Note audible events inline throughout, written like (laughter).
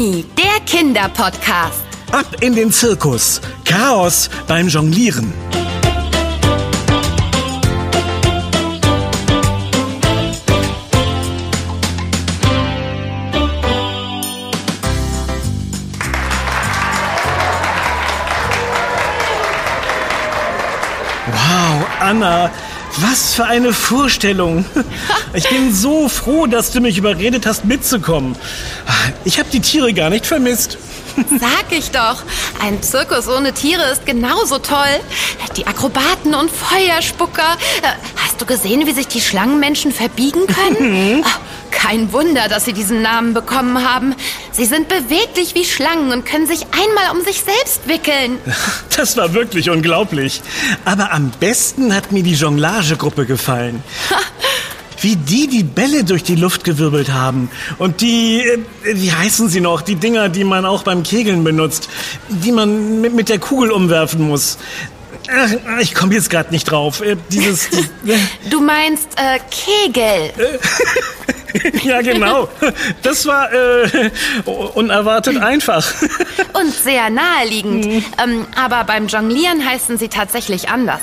Stefanie, der Kinderpodcast. Ab in den Zirkus. Chaos beim Jonglieren. Wow, Anna, was für eine Vorstellung. (laughs) Ich bin so froh, dass du mich überredet hast, mitzukommen. Ich habe die Tiere gar nicht vermisst. (laughs) Sag ich doch. Ein Zirkus ohne Tiere ist genauso toll. Die Akrobaten und Feuerspucker. Äh, Hast du gesehen, wie sich die Schlangenmenschen verbiegen können? Ach, Kein Wunder, dass sie diesen Namen bekommen haben. Sie sind beweglich wie Schlangen und können sich einmal um sich selbst wickeln. (laughs) Das war wirklich unglaublich. Aber am besten hat mir die Jonglagegruppe gefallen. (laughs) Wie die die Bälle durch die Luft gewirbelt haben. Und die, äh, wie heißen sie noch, die Dinger, die man auch beim Kegeln benutzt, die man mit, mit der Kugel umwerfen muss. Ich komme jetzt gerade nicht drauf. Äh, Dieses, die, (laughs) Du meinst äh, Kegel. (laughs) ja genau. Das war äh, unerwartet einfach. Und sehr naheliegend. Ähm, aber beim Jonglieren heißen sie tatsächlich anders.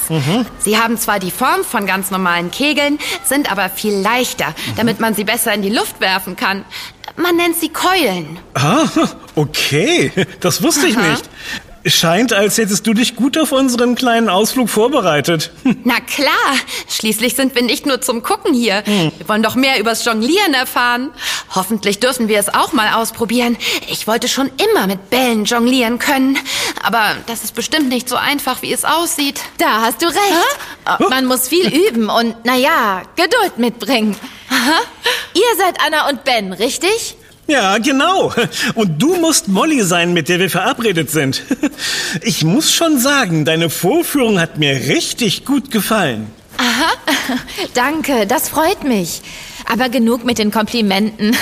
Sie haben zwar die Form von ganz normalen Kegeln, sind aber viel leichter, damit man sie besser in die Luft werfen kann. Man nennt sie Keulen. Ah, okay. Das wusste ich Aha. nicht. Scheint, als hättest du dich gut auf unseren kleinen Ausflug vorbereitet. (laughs) Na klar, schließlich sind wir nicht nur zum Gucken hier. Wir wollen doch mehr übers Jonglieren erfahren. Hoffentlich dürfen wir es auch mal ausprobieren. Ich wollte schon immer mit Bällen jonglieren können. Aber das ist bestimmt nicht so einfach, wie es aussieht. Da hast du recht. Man muss viel üben und, naja, Geduld mitbringen. Ihr seid Anna und Ben, richtig? Ja, genau. Und du musst Molly sein, mit der wir verabredet sind. Ich muss schon sagen, deine Vorführung hat mir richtig gut gefallen. (laughs) Danke, das freut mich. Aber genug mit den Komplimenten.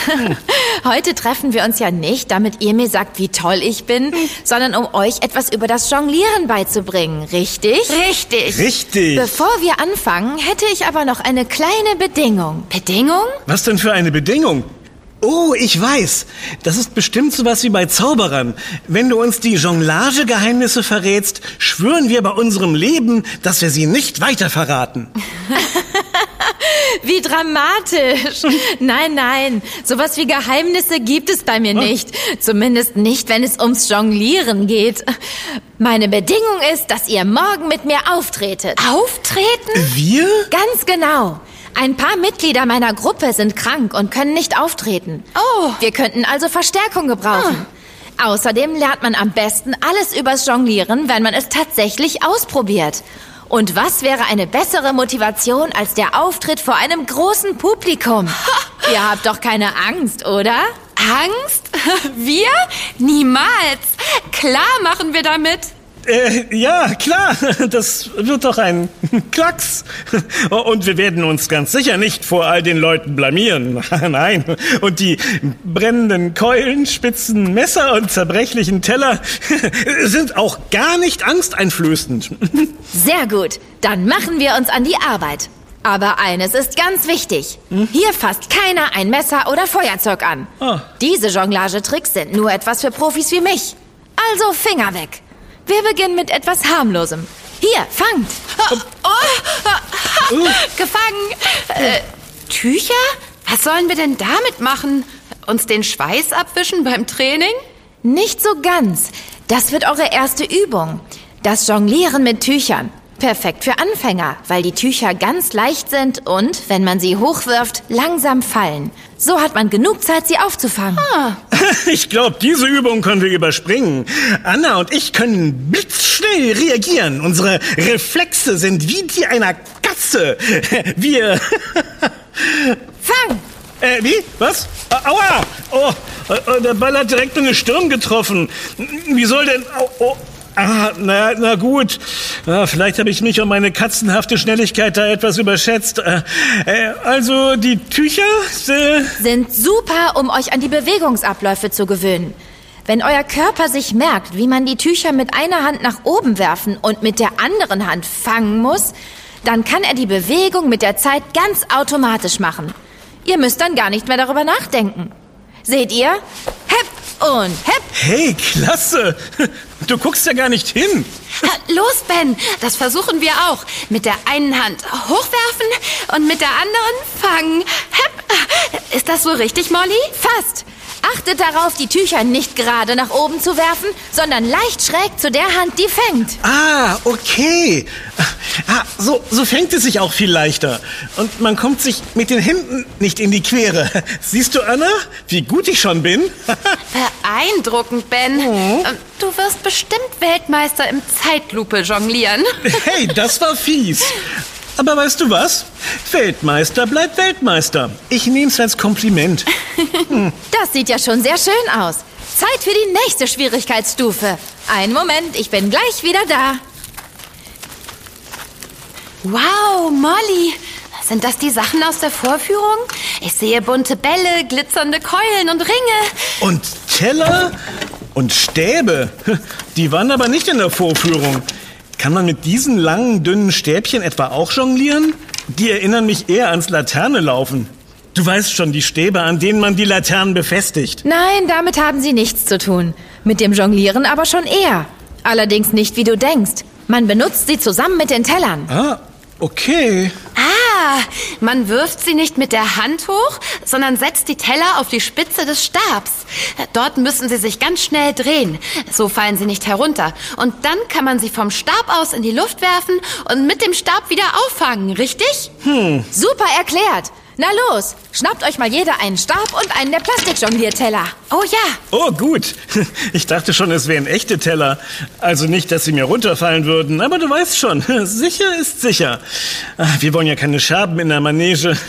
Heute treffen wir uns ja nicht, damit ihr mir sagt, wie toll ich bin, sondern um euch etwas über das Jonglieren beizubringen, richtig? Richtig. Richtig. Bevor wir anfangen, hätte ich aber noch eine kleine Bedingung. Bedingung? Was denn für eine Bedingung? Oh, ich weiß. Das ist bestimmt sowas wie bei Zauberern. Wenn du uns die Jonglagegeheimnisse verrätst, schwören wir bei unserem Leben, dass wir sie nicht weiter verraten. (laughs) Wie dramatisch. Nein, nein, sowas wie Geheimnisse gibt es bei mir nicht. Zumindest nicht, wenn es ums Jonglieren geht. Meine Bedingung ist, dass ihr morgen mit mir auftretet. Auftreten? Wir? Ganz genau. Ein paar Mitglieder meiner Gruppe sind krank und können nicht auftreten. Oh. Wir könnten also Verstärkung gebrauchen. Außerdem lernt man am besten alles übers Jonglieren, wenn man es tatsächlich ausprobiert. Und was wäre eine bessere Motivation als der Auftritt vor einem großen Publikum? Ihr habt doch keine Angst, oder? Angst? (laughs) Wir? Niemals. Klar machen wir damit. Äh, ja, klar. (laughs) Das wird doch ein (laughs) Klacks. (laughs) Und wir werden uns ganz sicher nicht vor all den Leuten blamieren. Nein. Und die brennenden Keulen, spitzen Messer und zerbrechlichen Teller sind auch gar nicht angsteinflößend. Sehr gut. Dann machen wir uns an die Arbeit. Aber eines ist ganz wichtig. Hier fasst keiner ein Messer oder Feuerzeug an. Ah. Diese Jonglagetricks sind nur etwas für Profis wie mich. Also Finger weg. Wir beginnen mit etwas harmlosem. Hier, fangt. Gefangen. Äh, Tücher? Was sollen wir denn damit machen? Uns den Schweiß abwischen beim Training? Nicht so ganz. Das wird eure erste Übung. Das Jonglieren mit Tüchern. Perfekt für Anfänger, weil die Tücher ganz leicht sind und, wenn man sie hochwirft, langsam fallen. So hat man genug Zeit, sie aufzufangen. (laughs) Ich glaube, diese Übung können wir überspringen. Anna und ich können blitzschnell reagieren. Unsere Reflexe sind wie die einer Katze. (laughs) Wir... (laughs) Fang! Äh, wie? Was? Au- Aua! Oh, äh, äh, der Ball hat direkt in die Stirn getroffen. Wie soll denn... Au, oh. Ah, na, na gut. Ja, vielleicht habe ich mich um meine katzenhafte Schnelligkeit da etwas überschätzt. Äh, äh, also die Tücher? Äh, Sind super, um euch an die Bewegungsabläufe zu gewöhnen. Wenn euer Körper sich merkt, wie man die Tücher mit einer Hand nach oben werfen und mit der anderen Hand fangen muss, dann kann er die Bewegung mit der Zeit ganz automatisch machen. Ihr müsst dann gar nicht mehr darüber nachdenken. Seht ihr? Hep! Und hepp. Hey, klasse. (laughs) Du guckst ja gar nicht hin. Los, Ben, das versuchen wir auch. Mit der einen Hand hochwerfen und mit der anderen fangen. Hepp. Ist das so richtig, Molly? Fast. Achtet darauf, die Tücher nicht gerade nach oben zu werfen, sondern leicht schräg zu der Hand, die fängt. Ah, okay. Ah, so, so fängt es sich auch viel leichter. Und man kommt sich mit den Händen nicht in die Quere. (laughs) Siehst du, Anna, wie gut ich schon bin? (laughs) Beeindruckend, Ben. Oh. Du wirst bestimmt Weltmeister im Zeitlupe jonglieren. (laughs) Hey, das war fies. Aber weißt du was? Weltmeister bleibt Weltmeister. Ich nehme es als Kompliment. Das sieht ja schon sehr schön aus. Zeit für die nächste Schwierigkeitsstufe. Einen Moment, ich bin gleich wieder da. Wow, Molly. Sind das die Sachen aus der Vorführung? Ich sehe bunte Bälle, glitzernde Keulen und Ringe. Und Teller und Stäbe. Die waren aber nicht in der Vorführung. Kann man mit diesen langen, dünnen Stäbchen etwa auch jonglieren? Die erinnern mich eher ans Laterne laufen. Du weißt schon, die Stäbe, an denen man die Laternen befestigt. Nein, damit haben sie nichts zu tun. Mit dem Jonglieren aber schon eher. Allerdings nicht, wie du denkst. Man benutzt sie zusammen mit den Tellern. Ah, okay. Ah, man wirft sie nicht mit der Hand hoch, sondern setzt die Teller auf die Spitze des Stabs. Dort müssen sie sich ganz schnell drehen. So fallen sie nicht herunter. Und dann kann man sie vom Stab aus in die Luft werfen und mit dem Stab wieder auffangen, richtig? Super erklärt. Na los, schnappt euch mal jeder einen Stab und einen der Plastikjonglierteller. Oh ja. Oh, gut. (laughs) Ich dachte schon, es wären echte Teller. Also nicht, dass sie mir runterfallen würden, aber du weißt schon, (laughs) sicher ist sicher. Ah, Wir wollen ja keine Scherben in der Manege. (laughs)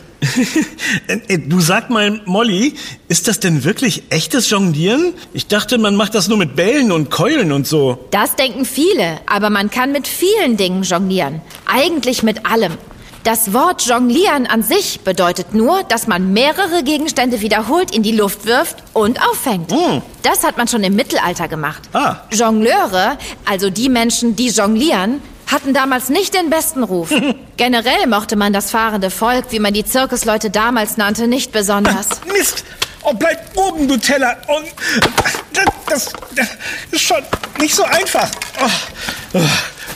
Äh, Du sag mal, Molly, ist das denn wirklich echtes Jonglieren? Ich dachte, man macht das nur mit Bällen und Keulen und so. Das denken viele, aber man kann mit vielen Dingen jonglieren. Eigentlich mit allem. Das Wort jonglieren an sich bedeutet nur, dass man mehrere Gegenstände wiederholt in die Luft wirft und auffängt. Das hat man schon im Mittelalter gemacht. Ah. Jongleure, also die Menschen, die jonglieren, hatten damals nicht den besten Ruf. (laughs) Generell mochte man das fahrende Volk, wie man die Zirkusleute damals nannte, nicht besonders. (laughs) Mist! Oh, bleib oben, du Teller! Und das, das ist schon nicht so einfach. Oh, oh.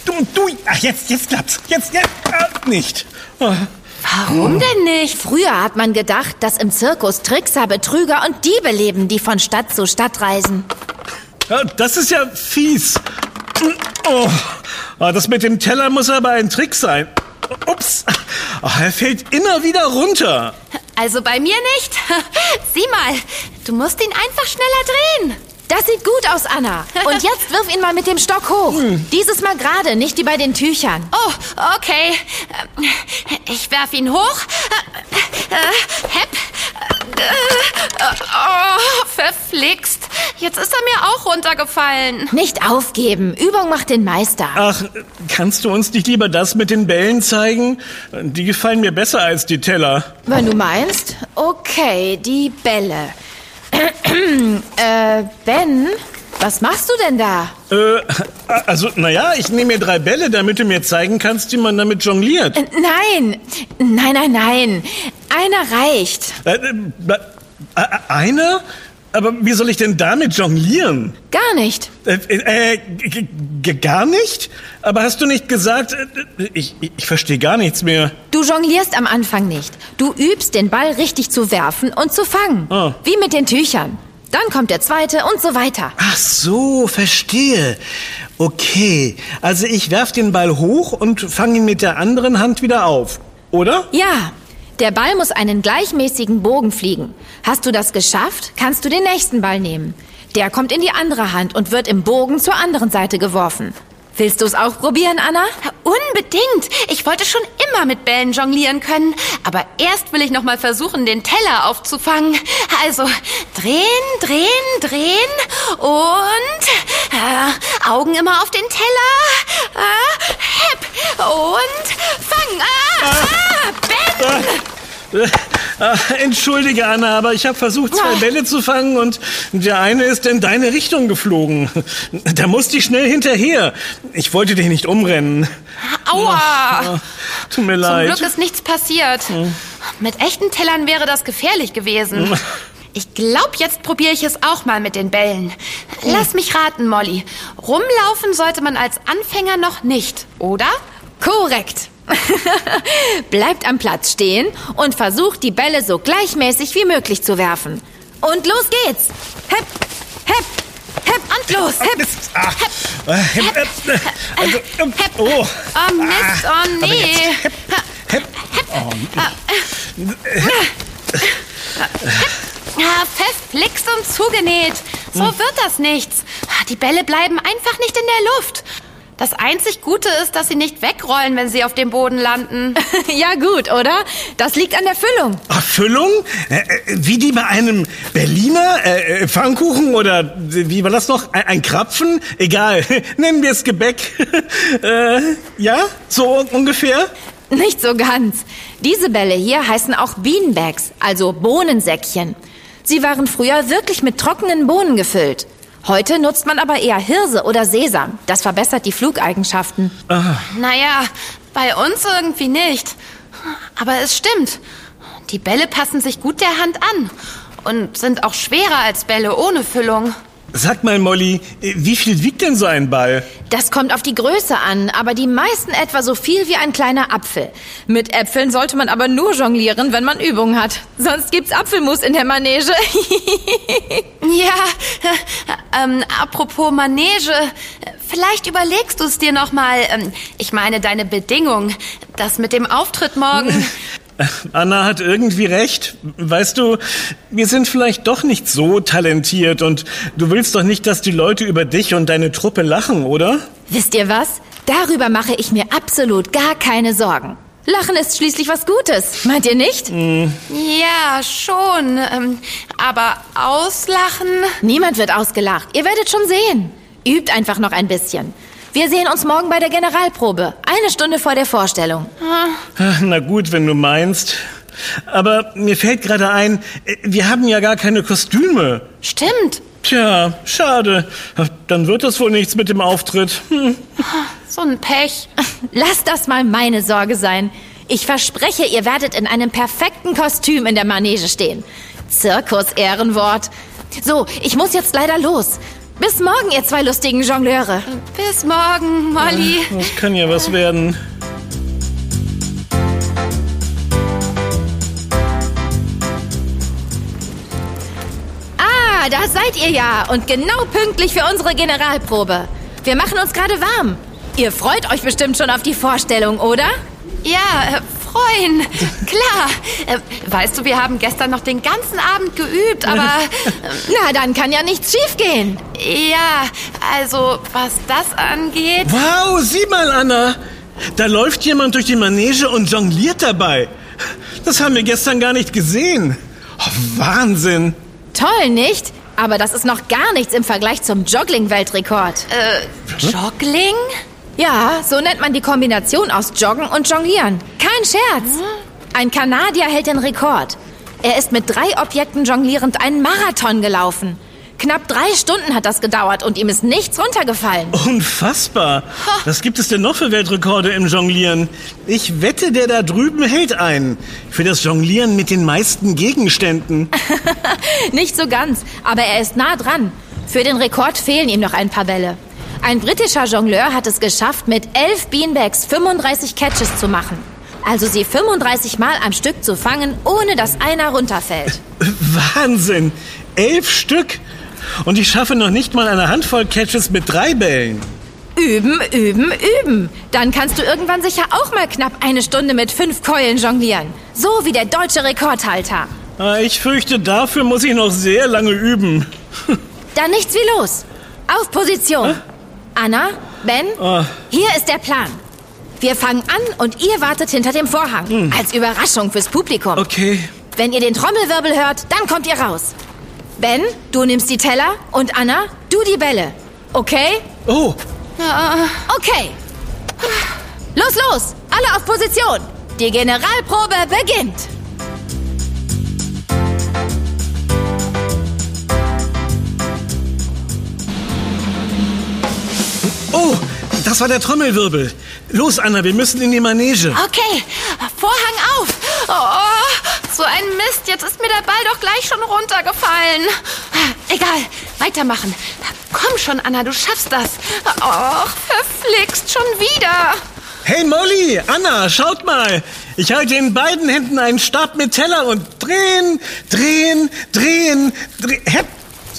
Du, du, ach, jetzt, jetzt klappt's. Jetzt, jetzt, äh, nicht. Warum denn nicht? Früher hat man gedacht, dass im Zirkus Trickser, Betrüger und Diebe leben, die von Stadt zu Stadt reisen. Ja, das ist ja fies. Oh, Ah, das mit dem Teller muss aber ein Trick sein. Ups, oh, er fällt immer wieder runter. Also bei mir nicht. (laughs) Sieh mal, du musst ihn einfach schneller drehen. Das sieht gut aus, Anna. (laughs) Und jetzt wirf ihn mal mit dem Stock hoch. Dieses Mal gerade, nicht wie bei den Tüchern. Oh, okay. Ähm, Ich werf ihn hoch. Äh, äh, Hepp. Äh, Oh, verflixt. Jetzt ist er mir auch runtergefallen. Nicht aufgeben. Übung macht den Meister. Ach, kannst du uns nicht lieber das mit den Bällen zeigen? Die gefallen mir besser als die Teller. Wenn du meinst. Okay, die Bälle. Äh, Ben, was machst du denn da? Äh, also, naja, ich nehme mir drei Bälle, damit du mir zeigen kannst, wie man damit jongliert. Äh, Nein, nein, nein, nein. Einer reicht. Äh, äh, äh, einer? Aber wie soll ich denn damit jonglieren? Gar nicht. Äh, äh, g- gar nicht? Aber hast du nicht gesagt, äh, ich, ich, ich verstehe gar nichts mehr. Du jonglierst am Anfang nicht. Du übst, den Ball richtig zu werfen und zu fangen. Ah. Wie mit den Tüchern. Dann kommt der zweite und so weiter. Ach so, verstehe. Okay, also ich werf den Ball hoch und fange ihn mit der anderen Hand wieder auf, oder? Ja, der Ball muss einen gleichmäßigen Bogen fliegen. Hast du das geschafft, kannst du den nächsten Ball nehmen. Der kommt in die andere Hand und wird im Bogen zur anderen Seite geworfen. Willst du es auch probieren, Anna? Unbedingt. Ich wollte schon immer mit Bällen jonglieren können. Aber erst will ich noch mal versuchen, den Teller aufzufangen. Also drehen, drehen, drehen und äh, Augen immer auf den Teller. Äh, hepp und fang. Ah, ah, Ben! (laughs) Ah, Entschuldige, Anna, aber ich habe versucht, zwei Bälle zu fangen und der eine ist in deine Richtung geflogen. Da musste ich schnell hinterher. Ich wollte dich nicht umrennen. Aua! Ah, Tut mir Zum leid. Glück ist nichts passiert. Mit echten Tellern wäre das gefährlich gewesen. Ich glaube, jetzt probiere ich es auch mal mit den Bällen. Lass mich raten, Molly. Rumlaufen sollte man als Anfänger noch nicht, oder? Korrekt. (laughs) Bleibt am Platz stehen und versucht, die Bälle so gleichmäßig wie möglich zu werfen. Und los geht's. Hepp, hepp, hepp und los. Mist. Ah, äh, hepp, hepp, äh, also, ähm, oh. Oh Mist, Ah, oh aber nee. Hepp, hepp. Oh, Ah, verflixt und zugenäht. So Hm. wird das nichts. Die Bälle bleiben einfach nicht in der Luft. Das einzig Gute ist, dass sie nicht wegrollen, wenn sie auf dem Boden landen. (laughs) ja gut, oder? Das liegt an der Füllung. Erfüllung? Äh, äh, wie die bei einem Berliner äh, äh, Pfannkuchen oder wie war das noch? Ein, ein Krapfen? Egal, (laughs) nennen wir es Gebäck. (laughs) äh, ja, so ungefähr? Nicht so ganz. Diese Bälle hier heißen auch Beanbags, also Bohnensäckchen. Sie waren früher wirklich mit trockenen Bohnen gefüllt. Heute nutzt man aber eher Hirse oder Sesam. Das verbessert die Flugeigenschaften. Naja, bei uns irgendwie nicht. Aber es stimmt. Die Bälle passen sich gut der Hand an und sind auch schwerer als Bälle ohne Füllung. Sag mal, Molly, äh, wie viel wiegt denn so ein Ball? Das kommt auf die Größe an, aber die meisten etwa so viel wie ein kleiner Apfel. Mit Äpfeln sollte man aber nur jonglieren, wenn man Übung hat. Sonst gibt's Apfelmus in der Manege. (laughs) Ja, (laughs) ähm, apropos Manege, vielleicht überlegst du es dir noch mal. Ähm, ich meine deine Bedingung, das mit dem Auftritt morgen. (laughs) Anna hat irgendwie recht. Weißt du, wir sind vielleicht doch nicht so talentiert und du willst doch nicht, dass die Leute über dich und deine Truppe lachen, oder? Wisst ihr was? Darüber mache ich mir absolut gar keine Sorgen. Lachen ist schließlich was Gutes, meint ihr nicht? Ja, schon. Ähm, aber auslachen? Niemand wird ausgelacht. Ihr werdet schon sehen. Übt einfach noch ein bisschen. Wir sehen uns morgen bei der Generalprobe. Eine Stunde vor der Vorstellung. Na gut, wenn du meinst. Aber mir fällt gerade ein, äh, wir haben ja gar keine Kostüme. Stimmt. Tja, schade. Dann wird das wohl nichts mit dem Auftritt. Hm. So ein Pech. Lasst das mal meine Sorge sein. Ich verspreche, ihr werdet in einem perfekten Kostüm in der Manege stehen. Zirkus-Ehrenwort. So, ich muss jetzt leider los. Bis morgen, ihr zwei lustigen Jongleure. Bis morgen, Molly. Das kann ja was werden. Ah, da seid ihr ja. Und genau pünktlich für unsere Generalprobe. Wir machen uns gerade warm. Ihr freut euch bestimmt schon auf die Vorstellung, oder? Ja, äh, freuen. Klar. Äh, weißt du, wir haben gestern noch den ganzen Abend geübt, aber (laughs) Na, dann kann ja nichts schiefgehen. ja, also was das angeht. Wow, sieh mal, Anna. Da läuft jemand durch die Manege und jongliert dabei. Das haben wir gestern gar nicht gesehen. Oh, Wahnsinn. Toll, nicht? Aber das ist noch gar nichts im Vergleich zum Joggling-Weltrekord. Äh, Joggling? Ja, so nennt man die Kombination aus Joggen und Jonglieren. Kein Scherz. Ein Kanadier hält den Rekord. Er ist mit drei Objekten jonglierend einen Marathon gelaufen. Knapp drei Stunden hat das gedauert und ihm ist nichts runtergefallen. Unfassbar. Was gibt es denn noch für Weltrekorde im Jonglieren? Ich wette, der da drüben hält einen. Für das Jonglieren mit den meisten Gegenständen. (laughs) Nicht so ganz, aber er ist nah dran. Für den Rekord fehlen ihm noch ein paar Bälle. Ein britischer Jongleur hat es geschafft, mit elf Beanbags 35 Catches zu machen. Also sie 35 Mal am Stück zu fangen, ohne dass einer runterfällt. (laughs) Wahnsinn. Elf Stück. Und ich schaffe noch nicht mal eine Handvoll Catches mit drei Bällen. Üben, üben, üben. Dann kannst du irgendwann sicher auch mal knapp eine Stunde mit fünf Keulen jonglieren. So wie der deutsche Rekordhalter. Ah, Ich fürchte, dafür muss ich noch sehr lange üben. (laughs) Dann nichts wie los. Auf Position. Anna, Ben, Ah. hier ist der Plan. Wir fangen an und ihr wartet hinter dem Vorhang. Als Überraschung fürs Publikum. Okay. Wenn ihr den Trommelwirbel hört, dann kommt ihr raus. Ben, du nimmst die Teller und Anna, du die Bälle. Okay? Oh, Okay. Los, los! Alle auf Position! Die Generalprobe beginnt! Oh, das war der Trommelwirbel. Los, Anna, wir müssen in die Manege. Okay, Vorhang auf. Oh, so ein Mist. Jetzt ist mir der Ball doch gleich schon runtergefallen. Egal, weitermachen. Komm schon, Anna, du schaffst das. Och, verflixt schon wieder. Hey Molly, Anna, schaut mal. Ich halte in beiden Händen einen Stab mit Teller und drehen, drehen, drehen, drehen.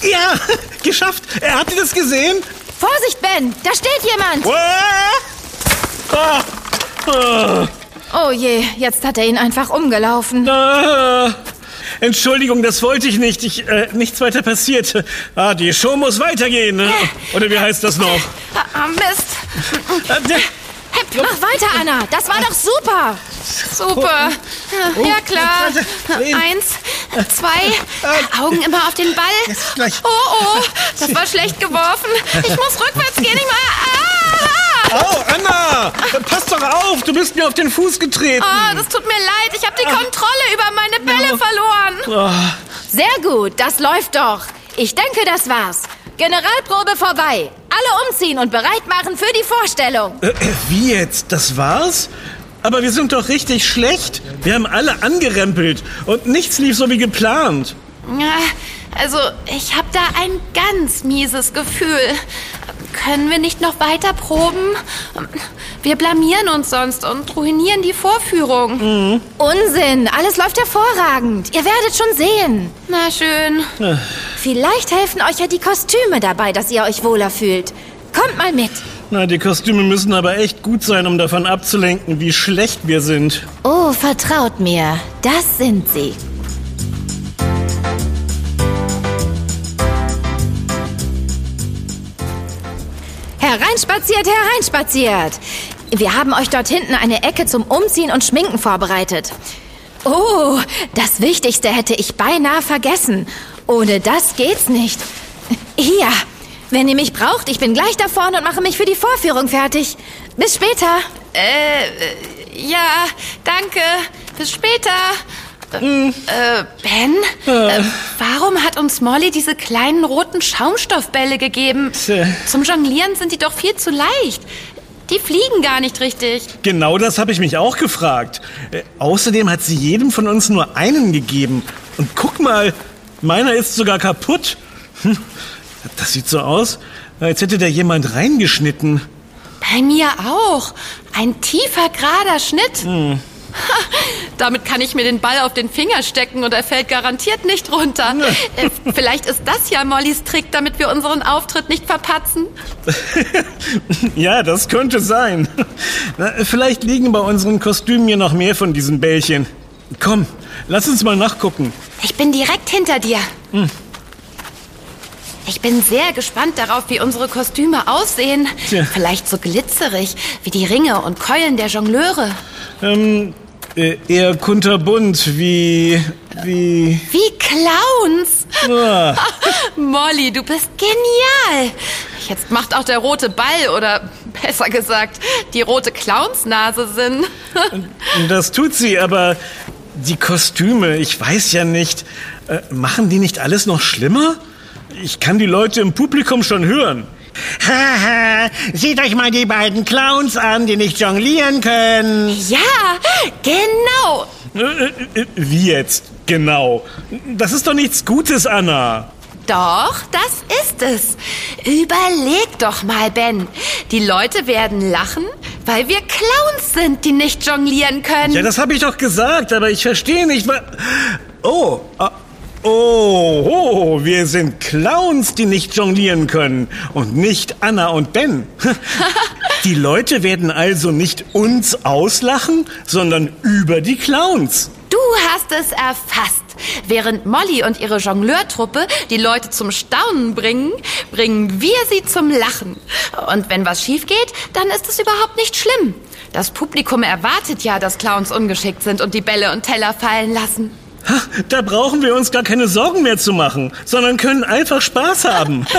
Ja, (laughs) geschafft. Habt ihr das gesehen? Vorsicht, Ben, da steht jemand. Ah, Oh je, jetzt hat er ihn einfach umgelaufen. ah. Entschuldigung, das wollte ich nicht. Ich, äh, nichts weiter passiert. Ah, die Show muss weitergehen. ne? Oder wie heißt das noch? Ah, Mist. Ah, Mach weiter, Anna. Das war doch super. Super. Oh, Ja, klar. Eins, zwei, Augen immer auf den Ball. Oh, oh, das war schlecht geworfen. Ich muss rückwärts gehen. Ich mal. Ah! Au, Anna! Pass doch auf, du bist mir auf den Fuß getreten. Ah, das tut mir leid. Ich habe die Kontrolle über meine Bälle verloren. Sehr gut, das läuft doch. Ich denke, das war's. Generalprobe vorbei. Alle umziehen und bereit machen für die Vorstellung. Äh, äh, wie jetzt? Das war's? Aber wir sind doch richtig schlecht. Wir haben alle angerempelt und nichts lief so wie geplant. Ja, also, ich habe da ein ganz mieses Gefühl. Können wir nicht noch weiter proben? Wir blamieren uns sonst und ruinieren die Vorführung. Unsinn, alles läuft hervorragend. Ihr werdet schon sehen. Na schön. Vielleicht helfen euch ja die Kostüme dabei, dass ihr euch wohler fühlt. Kommt mal mit. Na, die Kostüme müssen aber echt gut sein, um davon abzulenken, wie schlecht wir sind. Oh, vertraut mir, das sind sie. Hereinspaziert, hereinspaziert. Wir haben euch dort hinten eine Ecke zum Umziehen und Schminken vorbereitet. Oh, das Wichtigste hätte ich beinahe vergessen. Ohne das geht's nicht. Hier, wenn ihr mich braucht, ich bin gleich da vorne und mache mich für die Vorführung fertig. Bis später. Äh, äh, ja, danke. Bis später. Äh, äh, Ben, äh, warum hat uns Molly diese kleinen roten Schaumstoffbälle gegeben? Zum Jonglieren sind die doch viel zu leicht. Die fliegen gar nicht richtig. Genau das habe ich mich auch gefragt. Äh, außerdem hat sie jedem von uns nur einen gegeben. Und guck mal, meiner ist sogar kaputt. Hm, das sieht so aus, als hätte da jemand reingeschnitten. Bei mir auch. Ein tiefer, gerader Schnitt. Ha, (laughs) damit kann ich mir den Ball auf den Finger stecken und er fällt garantiert nicht runter. Äh, Vielleicht ist das ja Mollys Trick, damit wir unseren Auftritt nicht verpatzen. (laughs) Ja, das könnte sein. Na, vielleicht liegen bei unseren Kostümen hier noch mehr von diesen Bällchen. Komm, lass uns mal nachgucken. Ich bin direkt hinter dir. Ich bin sehr gespannt darauf, wie unsere Kostüme aussehen. Tja. Vielleicht so glitzerig wie die Ringe und Keulen der Jongleure. Ähm, äh, eher kunterbunt, wie... wie... Wie Clowns. Ah, (laughs) Molly, du bist genial. Jetzt macht auch der rote Ball oder besser gesagt die rote Clownsnase Sinn. (laughs) das tut sie, aber die Kostüme, ich weiß ja nicht. Äh, machen die nicht alles noch schlimmer? Ich kann die Leute im Publikum schon hören. Haha, seht euch mal die beiden Clowns an, die nicht jonglieren können. Ja, genau. Äh, äh, äh, Wie jetzt? Genau. Das ist doch nichts Gutes, Anna. Doch, das ist es. Überleg doch mal, Ben. Die Leute werden lachen, weil wir Clowns sind, die nicht jonglieren können. Ja, das habe ich doch gesagt, aber ich verstehe nicht, was... Oh, ah, oh, oh, wir sind Clowns, die nicht jonglieren können und nicht Anna und Ben. (laughs) Die Leute werden also nicht uns auslachen, sondern über die Clowns. Du hast es erfasst. Während Molly und ihre Jongleurtruppe die Leute zum Staunen bringen, bringen wir sie zum Lachen. Und wenn was schief geht, dann ist es überhaupt nicht schlimm. Das Publikum erwartet ja, dass Clowns ungeschickt sind und die Bälle und Teller fallen lassen. Ha, Da brauchen wir uns gar keine Sorgen mehr zu machen, sondern können einfach Spaß haben. (laughs)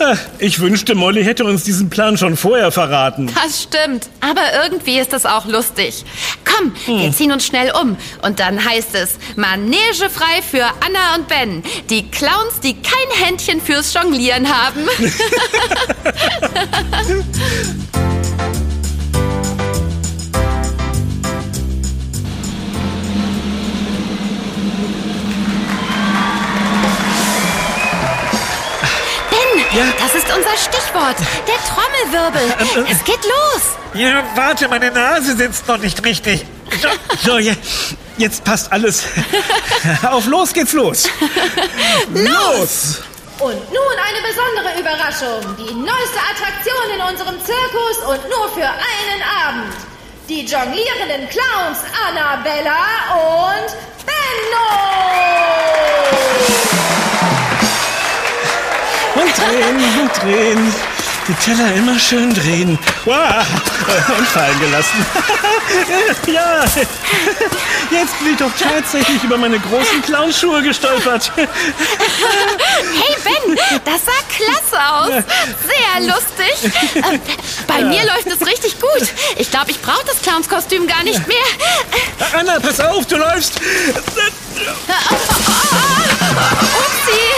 Ha, Ich wünschte, Molly hätte uns diesen Plan schon vorher verraten. Das stimmt. Aber irgendwie ist es auch lustig. Komm, wir ziehen uns schnell um. Und dann heißt es Manege frei für Anna und Ben. Die Clowns, die kein Händchen fürs Jonglieren haben. (laughs) (laughs) ist unser Stichwort. Der Trommelwirbel. Es geht los. Ja, warte, meine Nase sitzt noch nicht richtig. So, je- jetzt passt alles. (laughs) Auf los geht's los. Los! Und nun eine besondere Überraschung. Die neueste Attraktion in unserem Zirkus und nur für einen Abend. Die jonglierenden Clowns Annabella und Benno. Drehen und drehen. Die Teller immer schön drehen. Wow. Und fallen gelassen. (laughs) ja. Jetzt bin ich doch tatsächlich über meine großen Clownschuhe gestolpert. Hey Ben, das sah klasse aus. Sehr lustig. Bei mir läuft es richtig gut. Ich glaube, ich brauche das Clownskostüm gar nicht mehr. Anna, pass auf, du läufst. Upsi.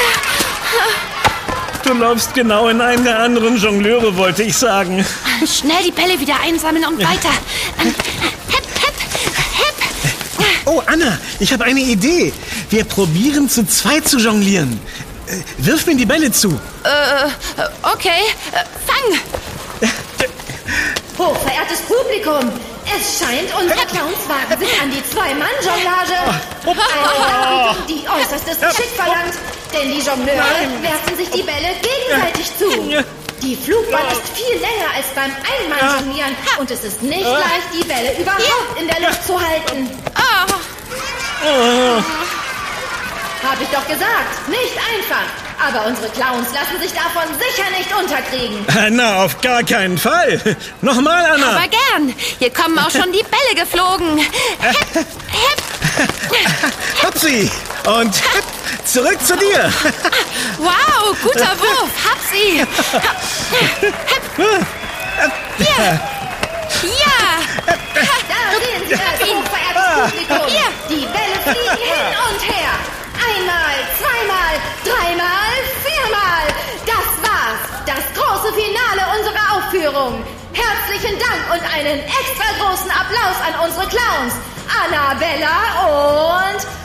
Du läufst genau in einen der anderen Jongleure, wollte ich sagen. Schnell die Bälle wieder einsammeln und weiter. Ähm, Hep, hep, hep. Oh, Anna, ich habe eine Idee. Wir probieren zu zweit zu jonglieren. Äh, Wirf mir die Bälle zu. Äh, okay, äh, fang. Hochverehrtes Publikum, es scheint, unsere Clowns wagen sich an die Zwei-Mann-Jonglage. Eine Darbietung, die äußerstes Geschick verlangt, denn die Jongleure werfen sich die Bälle gegenseitig zu. Die Flugbahn ist viel länger als beim Einmann-Jonglieren und es ist nicht leicht, die Bälle überhaupt in der Luft zu halten. Oh, Hab ich doch gesagt, nicht einfach. Aber unsere Clowns lassen sich davon sicher nicht unterkriegen. Anna, auf gar keinen Fall. (laughs) Nochmal, Anna. aber gern. Hier kommen auch schon die Bälle geflogen. Hep, hep. (laughs) Hab sie. Und (laughs) zurück zu dir. Wow, guter Wurf. Hab sie. Hier. Ja. Da sehen Sie es, hochverehrtes Publikum. Hier. Die Bälle fliegen hin und her. Einmal, zweimal, dreimal, viermal. Das war's. Das große Finale unserer Aufführung. Herzlichen Dank und einen extra großen Applaus an unsere Clowns. Annabella und.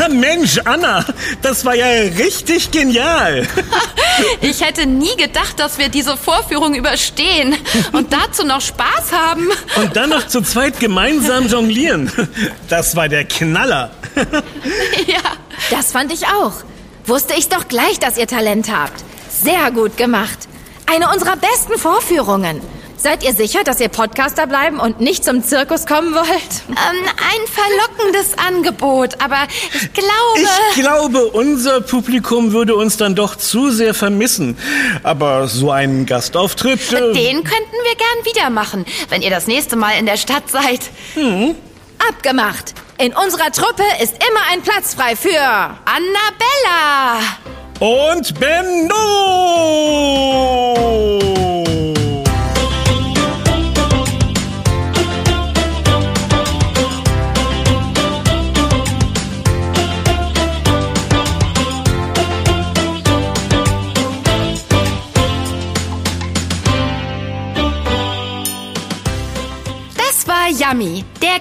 (laughs) Mensch, Anna, das war ja richtig genial. (laughs) Ich hätte nie gedacht, dass wir diese Vorführung überstehen und dazu noch Spaß haben. (laughs) Und dann noch zu zweit gemeinsam jonglieren. Das war der Knaller. Ja. Das fand ich auch. Wusste ich doch gleich, dass ihr Talent habt. Sehr gut gemacht. Eine unserer besten Vorführungen. Seid ihr sicher, dass ihr Podcaster bleiben und nicht zum Zirkus kommen wollt? Ähm, ein verlockendes Angebot, aber ich glaube... Ich glaube, unser Publikum würde uns dann doch zu sehr vermissen. Aber so einen Gastauftritt. äh, Den könnten wir gern wieder machen, wenn ihr das nächste Mal in der Stadt seid. Abgemacht. In unserer Truppe ist immer ein Platz frei für... Annabella! Und Benno! Das war Yummy,